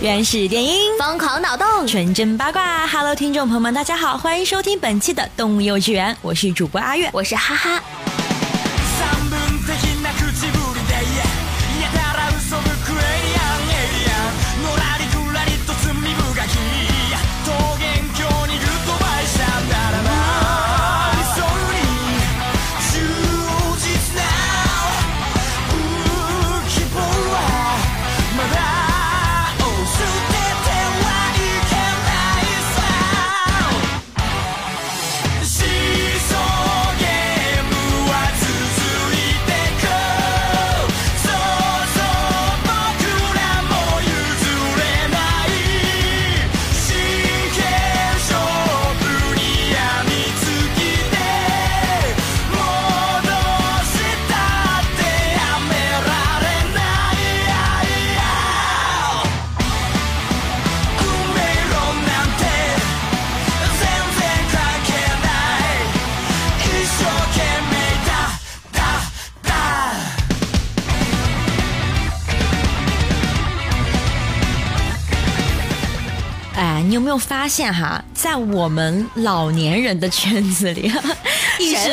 原始电音，疯狂脑洞，纯真八卦。Hello，听众朋友们，大家好，欢迎收听本期的动物幼稚园，我是主播阿月，我是哈哈。有没有发现哈，在我们老年人的圈子里，一直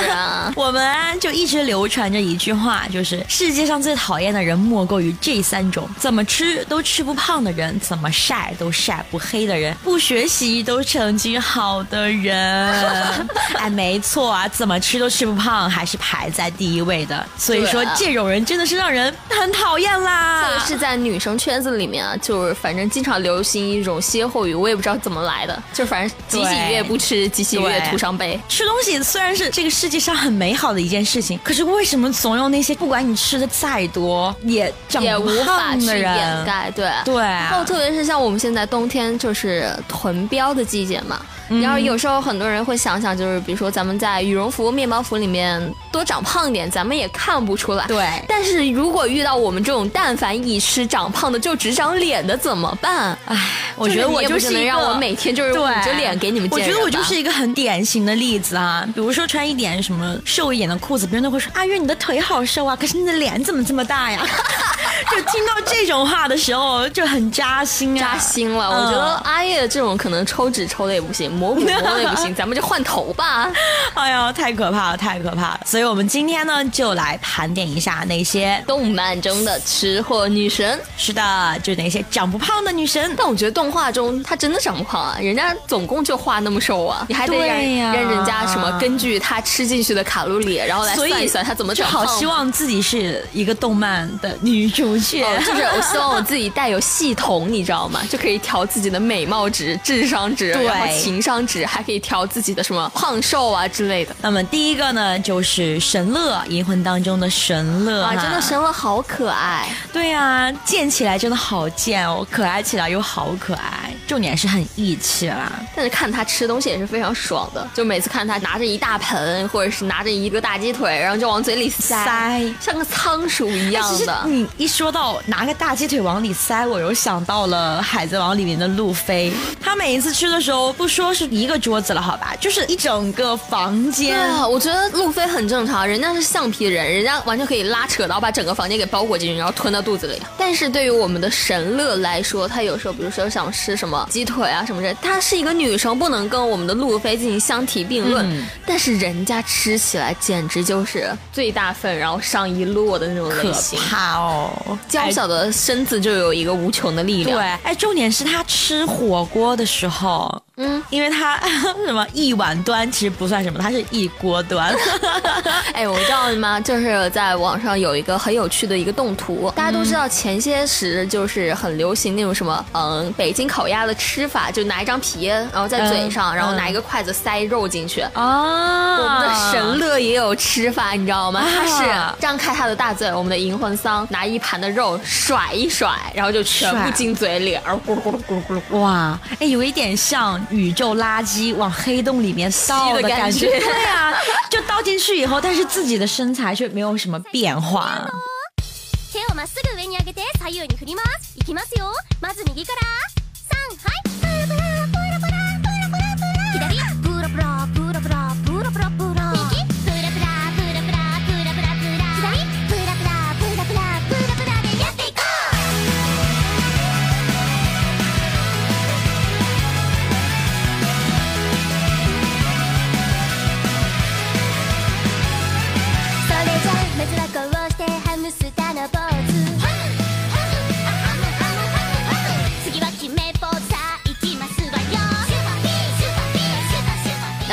我们就一直流传着一句话，就是世界上最讨厌的人莫过于这三种：怎么吃都吃不胖的人，怎么晒都晒不黑的人，不学习都成绩好的人。哎，没错啊，怎么吃都吃不胖，还是排在第一位的。所以说，这种人真的是让人很讨厌啦。特别是在女生圈子里面啊，就是反正经常流行一种歇。后语我也不知道怎么来的，就反正几几月不吃，几几月徒伤悲。吃东西虽然是这个世界上很美好的一件事情，可是为什么总有那些不管你吃的再多也也无法去掩盖？对对。然后特别是像我们现在冬天就是囤膘的季节嘛。然后有时候很多人会想想，就是比如说咱们在羽绒服、面包服里面多长胖点，咱们也看不出来。对。但是如果遇到我们这种但凡一吃长胖的就只长脸的怎么办？唉，我觉得我就是能让我每天就是捂着脸给你们。我觉得我就是一个很典型的例子啊。比如说穿一点什么瘦一点的裤子，别人都会说：“阿月，你的腿好瘦啊，可是你的脸怎么这么大呀？” 就听到这种话的时候就很扎心啊，扎心了。我觉得阿月这种可能抽脂抽的也不行，磨骨磨的也不行，咱们就换头吧。哎呀，太可怕了，太可怕了。所以我们今天呢，就来盘点一下那些动漫中的吃货女神。是的，就那些长不胖的女神。但我觉得动画中她真的长不胖啊，人家总共就画那么瘦啊，你还得让让人家什么根据她吃进去的卡路里，然后来算一算她怎么长胖。好希望自己是一个动漫的女主角。就是我希望我自己带有系统，你知道吗？就可以调自己的美貌值、智商值，然后情商值，还可以调自己的什么胖瘦啊之类的。那么第一个呢，就是神乐，银魂当中的神乐啊，真的神乐好可爱。对呀，贱起来真的好贱哦，可爱起来又好可爱，重点是很义气啦。但是看他吃东西也是非常爽的，就每次看他拿着一大盆，或者是拿着一个大鸡腿，然后就往嘴里塞，像个仓鼠一样的。你一说。到拿个大鸡腿往里塞，我又想到了《海贼王》里面的路飞，他每一次吃的时候，不说是一个桌子了，好吧，就是一整个房间。对啊，我觉得路飞很正常，人家是橡皮人，人家完全可以拉扯到把整个房间给包裹进去，然后吞到肚子里。但是对于我们的神乐来说，他有时候，比如说想吃什么鸡腿啊什么的，他是一个女生，不能跟我们的路飞进行相提并论。但是人家吃起来简直就是最大份，然后上一摞的那种类型，可怕哦。娇小的身子就有一个无穷的力量。对，哎，重点是他吃火锅的时候。嗯，因为它 什么一碗端其实不算什么，它是一锅端。哎，我知道吗？就是在网上有一个很有趣的一个动图，大家都知道前些时就是很流行那种什么，嗯，北京烤鸭的吃法，就拿一张皮，然后在嘴上，然后拿一个筷子塞肉进去。啊，我们的神乐也有吃法，你知道吗？他是张开他的大嘴，我们的银魂桑拿一盘的肉甩一甩，然后就全部进嘴里，然后咕噜咕噜咕噜咕噜。哇，哎，有一点像宇宙垃圾往黑洞里面倒的感觉。对啊，就倒进去以后，但是自己的身材却没有什么变化。手をまっすぐ上に上げて左右に振ります。いきますよ。まず右から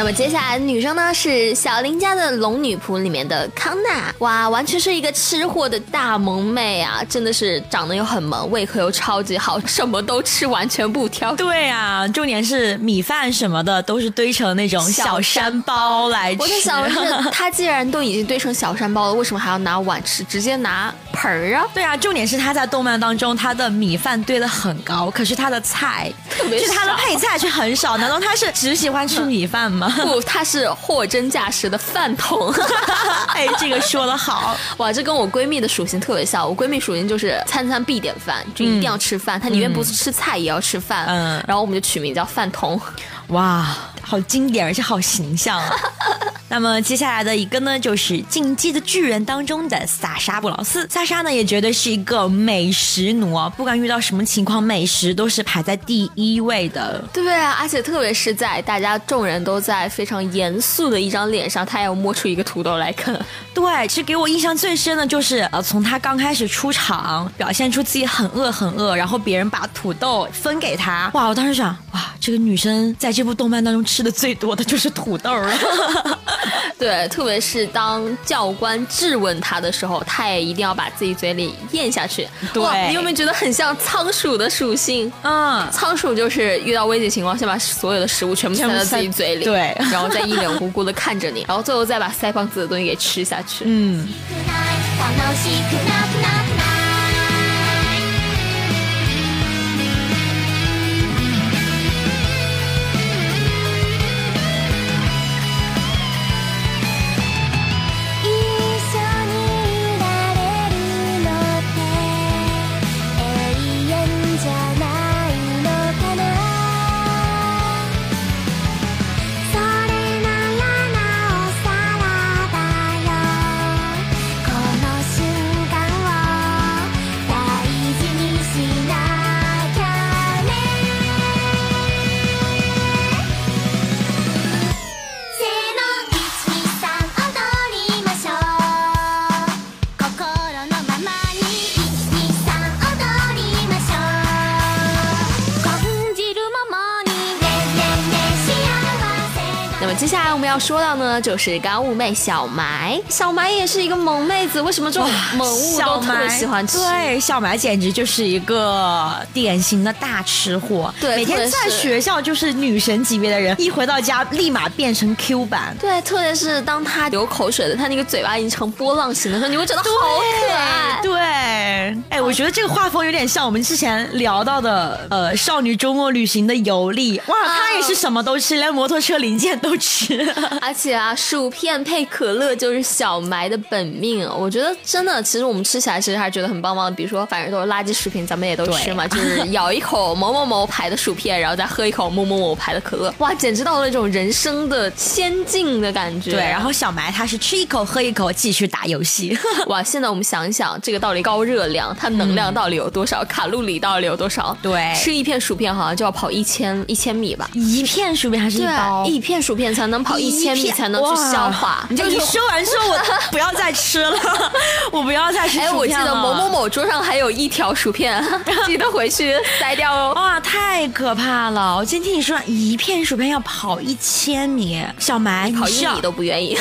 么接下来的女生呢是小林家的龙女仆里面的康娜，哇，完全是一个吃货的大萌妹啊！真的是长得又很萌，胃口又超级好，什么都吃，完全不挑。对啊，重点是米饭什么的都是堆成那种小山包来吃。我在想的是，她既然都已经堆成小山包了，为什么还要拿碗吃？直接拿盆儿啊？对啊，重点是她在动漫当中，她的米饭堆得很高，可是她的菜，特别 是他的配菜却很少。难道她是只喜欢吃米饭吗？不，他是货真价实的饭桶。哎，这个说的好。哇，这跟我闺蜜的属性特别像。我闺蜜属性就是餐餐必点饭，就一定要吃饭，她宁愿不吃菜也要吃饭。嗯然后我们就取名叫饭桶。哇，好经典，而且好形象啊！那么接下来的一个呢，就是《进击的巨人》当中的萨沙布劳斯。萨沙呢，也绝对是一个美食奴啊，不管遇到什么情况，美食都是排在第一位的。对啊，而且特别是在大家众人都在非常严肃的一张脸上，她要摸出一个土豆来啃。对，其实给我印象最深的就是，呃，从他刚开始出场，表现出自己很饿很饿，然后别人把土豆分给他，哇，我当时想，哇，这个女生在这部动漫当中吃的最多的就是土豆了。对，特别是当教官质问他的时候，他也一定要把自己嘴里咽下去。对你有没有觉得很像仓鼠的属性？嗯，仓鼠就是遇到危急情况，先把所有的食物全部塞到自己嘴里，对然后再一脸无辜的看着你，然后最后再把腮帮子的东西给吃下去。嗯。说到呢，就是干物妹小埋。小埋也是一个萌妹子，为什么这种萌物都特别喜欢吃？对，小埋简直就是一个典型的大吃货。对每天在学校就是女神级别的人，一回到家立马变成 Q 版。对，特别是当她流口水的，她那个嘴巴已经成波浪形的时候，你会觉得好可爱。对，哎，我觉得这个画风有点像我们之前聊到的，呃，少女周末旅行的尤利。哇，她也是什么都吃，连摩托车零件都吃。而且啊，薯片配可乐就是小埋的本命。我觉得真的，其实我们吃起来其实还是觉得很棒棒的。比如说，反正都是垃圾食品，咱们也都吃嘛，就是咬一口某某某牌的薯片，然后再喝一口某某某牌的可乐，哇，简直到了一种人生的仙境的感觉。对，然后小埋他是吃一口喝一口，继续打游戏。哇，现在我们想一想，这个到底高热量，它能量到底有多少，卡路里到底有多少？对吃一片薯片好像就要跑一千一千米吧。一片薯片还是一包？，一片薯片片才能跑一千米才能去消化。你就一说完之后，我不要再吃了，我不要再吃薯片哎，了。我记得某某某桌上还有一条薯片，记得回去塞掉哦。哇，太可怕了！我今天听你说一片薯片要跑一千米，小埋跑你是一米都不愿意。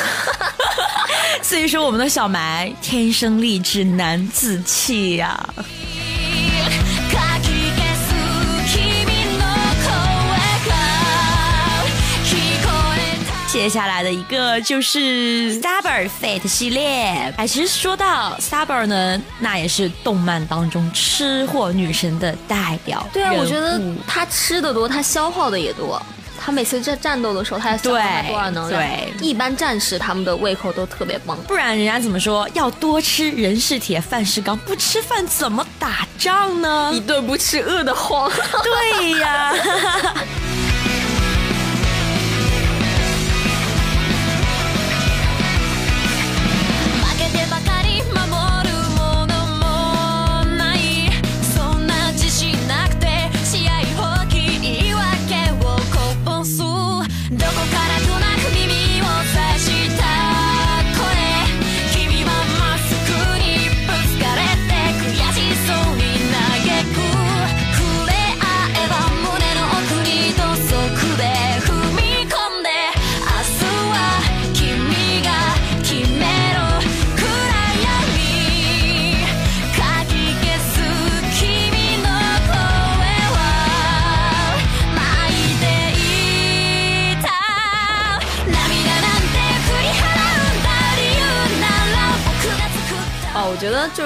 所以说我们的小埋天生丽质难自弃呀、か接下来的一个就是 Saber Fate 系列。哎，其实说到 Saber 呢，那也是动漫当中吃货女神的代表。对啊，我觉得她吃的多，她消耗的也多。他每次在战斗的时候，他要消耗对多少能量？对一般战士他们的胃口都特别棒。不然人家怎么说要多吃人是铁，饭是钢，不吃饭怎么打仗呢一？顿不吃饿得慌。对呀。負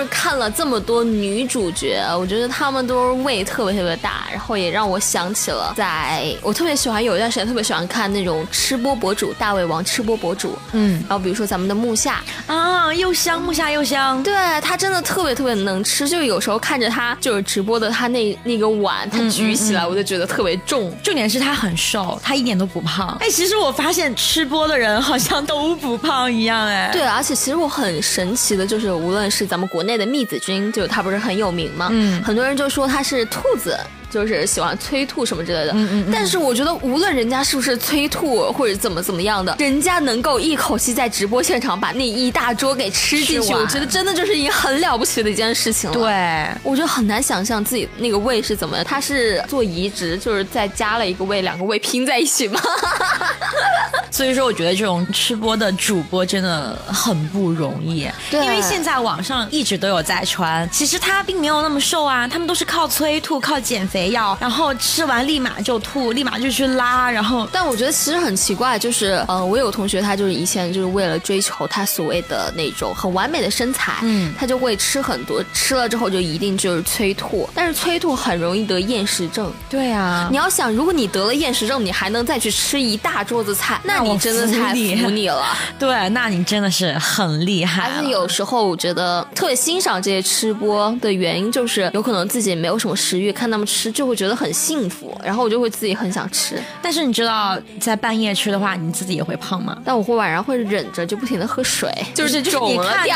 是看了这么多女主角，我觉得她们都是胃特别特别大，然后也让我想起了在我特别喜欢有一段时间特别喜欢看那种吃播博主，大胃王吃播博主，嗯然后比如说咱们的木下，啊，又香木下又香。对他真的特别特别能吃，就有时候看着他就是直播的他那那个碗，他举起来我就觉得特别重。重点是他很瘦，他一点都不胖。哎，其实我发现吃播的人好像都不胖一样，哎。对，而且其实我很神奇的，就是无论是咱们国内的密子君，就他不是很有名吗？嗯很多人就说他是兔子。就是喜欢催吐什么之类的，嗯嗯但是我觉得无论人家是不是催吐或者怎么怎么样的，人家能够一口气在直播现场把那一大桌给吃进去，我觉得真的就是一个很了不起的一件事情了。对，我觉得很难想象自己那个胃是怎么，他是做移植，就是再加了一个胃，两个胃拼在一起吗？所以说我觉得这种吃播的主播真的很不容易。对因为现在网上一直都有在传，其实他并没有那么瘦啊，他们都是靠催吐、靠减肥药，然后吃完立马就吐，立马就去拉，然后但我觉得其实很奇怪，就是呃，我有同学他就是以前就是为了追求他所谓的那种很完美的身材，嗯他就会吃很多，吃了之后就一定就是催吐，但是催吐很容易得厌食症。对啊你要想，如果你得了厌食症，你还能再去吃一大桌子菜，那你真的太服你了。对，那你真的是很厉害。而且有时候我觉得特别欣赏这些吃播的原因，就是有可能自己没有什么食欲，看他们吃就会觉得很幸福，然后我就会自己很想吃，但是你知道，在半夜吃的话，你自己也会胖吗？但我会晚上会忍着，就不停的喝水，就是就是你看。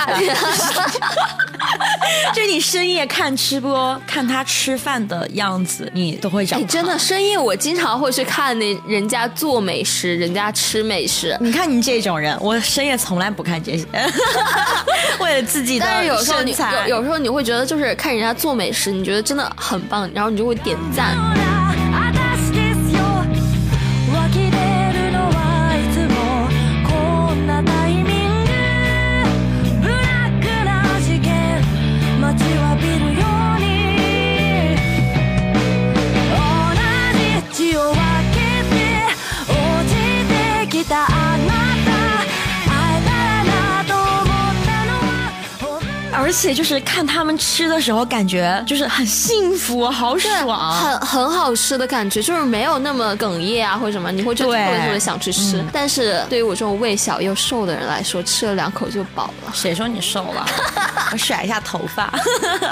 就是你深夜看吃播，看他吃饭的样子，你都会长哎，胖。真的，深夜我经常会去看那人家做美食，人家吃美食。你看你这种人，我深夜从来不看这些，为了自己的但是有时候你身材。有有时候你会觉得，就是看人家做美食，你觉得真的很棒，然后你就会点赞。而且就是看他们吃的时候，感觉就是很幸福，好爽。很很好吃的感觉，就是没有那么哽咽啊或者什么，你会觉得对特别特别想去吃。嗯但是对于我这种胃小又瘦的人来说，吃了两口就饱了。谁说你瘦了？我甩一下头发。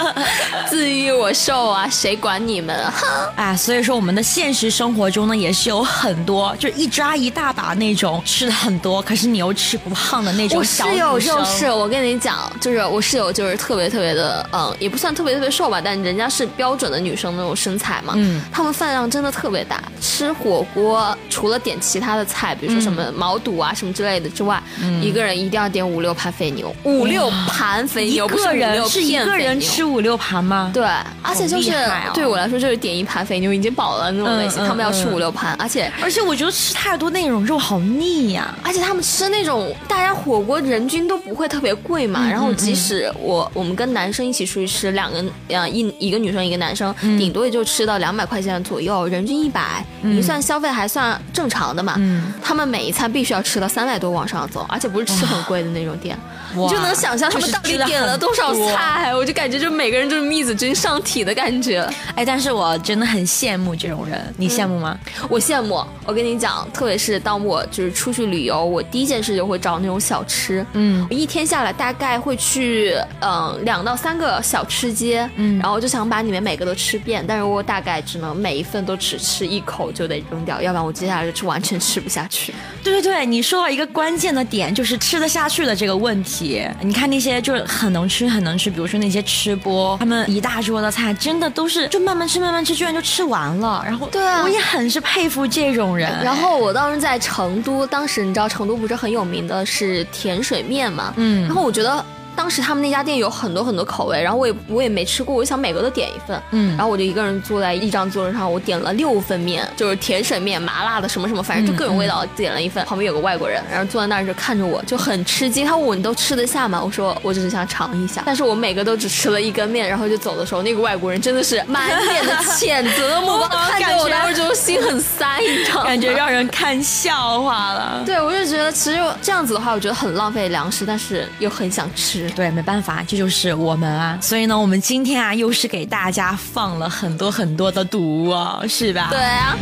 自愈我瘦啊，谁管你们啊？啊，所以说我们的现实生活中呢，也是有很多，就一抓一大把那种吃的很多，可是你又吃不胖的那种我小室友就是，我跟你讲，就是我室友就就是特别特别的，嗯，也不算特别特别瘦吧，但人家是标准的女生那种身材嘛。嗯，他们饭量真的特别大，吃火锅除了点其他的菜，比如说什么毛肚啊什么之类的之外，一个人一定要点五六盘肥牛，五六盘肥牛，不是个五六人是一个人吃五六盘吗？对，而且就是、哦对我来说，就是点一盘肥牛已经饱了那种类型，他们要吃嗯五六盘，而且而且我觉得吃太多那种肉好腻呀、而且他们吃那种大家火锅人均都不会特别贵嘛，然后即使我我们跟男生一起出去吃，两个呃一一个女生一个男生，顶多也就吃到两百块钱左右，人均一百，一算消费还算正常的嘛。嗯。他们每一餐必须要吃到三百多往上走，而且不是吃很贵的那种店，哇你就能想象他们到底点了多少菜，我就感觉就每个人就是密子君上体的感觉。哎，但是我真的很羡慕这种人，你羡慕吗？我羡慕，我跟你讲，特别是当我就是出去旅游，我第一件事就会找那种小吃。嗯我一天下来大概会去嗯两到三个小吃街，嗯，然后就想把里面每个都吃遍，但是我大概只能每一份都只吃一口就得扔掉，要不然我接下来就是完全吃不下去。对对对，你说到一个关键的点，就是吃得下去的这个问题。你看那些就是很能吃很能吃，比如说那些吃播，他们一大桌的菜真的都是就慢慢吃慢慢吃，居然就吃完了。然后对啊我也很是佩服这种人。然后我当时在成都，当时你知道成都不是很有名的是甜水面嘛，嗯然后我觉得。当时他们那家店有很多很多口味，然后我也我也没吃过，我想每个都点一份，嗯然后我就一个人坐在一张桌子上，我点了六份面，就是甜水面、麻辣的什么什么，反正就各种味道点了一份。旁边有个外国人，然后坐在那儿就看着我，就很吃惊。他问我你都吃得下吗？我说我只是想尝一下，但是我每个都只吃了一根面，然后就走的时候，那个外国人真的是满脸的谴责的目光 看着我，感觉当时就心很塞，你知道吗？感觉让人看笑话了。对，我就觉得其实这样子的话，我觉得很浪费粮食，但是又很想吃。对，没办法，这就是我们啊。所以呢，我们今天啊，又是给大家放了很多很多的毒啊，是吧？对啊，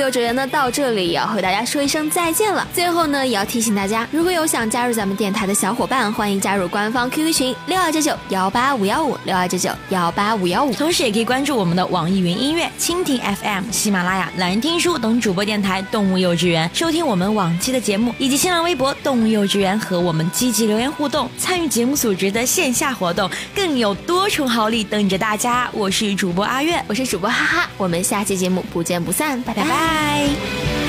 幼稚园呢到这里也要和大家说一声再见了。最后呢，也要提醒大家，如果有想加入咱们电台的小伙伴，欢迎加入官方 QQ 群六二九九幺八五幺五六二九九幺八五幺五。同时也可以关注我们的网易云音乐、蜻蜓 FM、喜马拉雅、懒人听书等主播电台“动物幼稚园”，收听我们往期的节目，以及新浪微博“动物幼稚园”和我们积极留言互动，参与节目组织的线下活动，更有多重好礼等着大家。我是主播阿月，我是主播哈哈，我们下期节目不见不散，拜拜拜 Bye.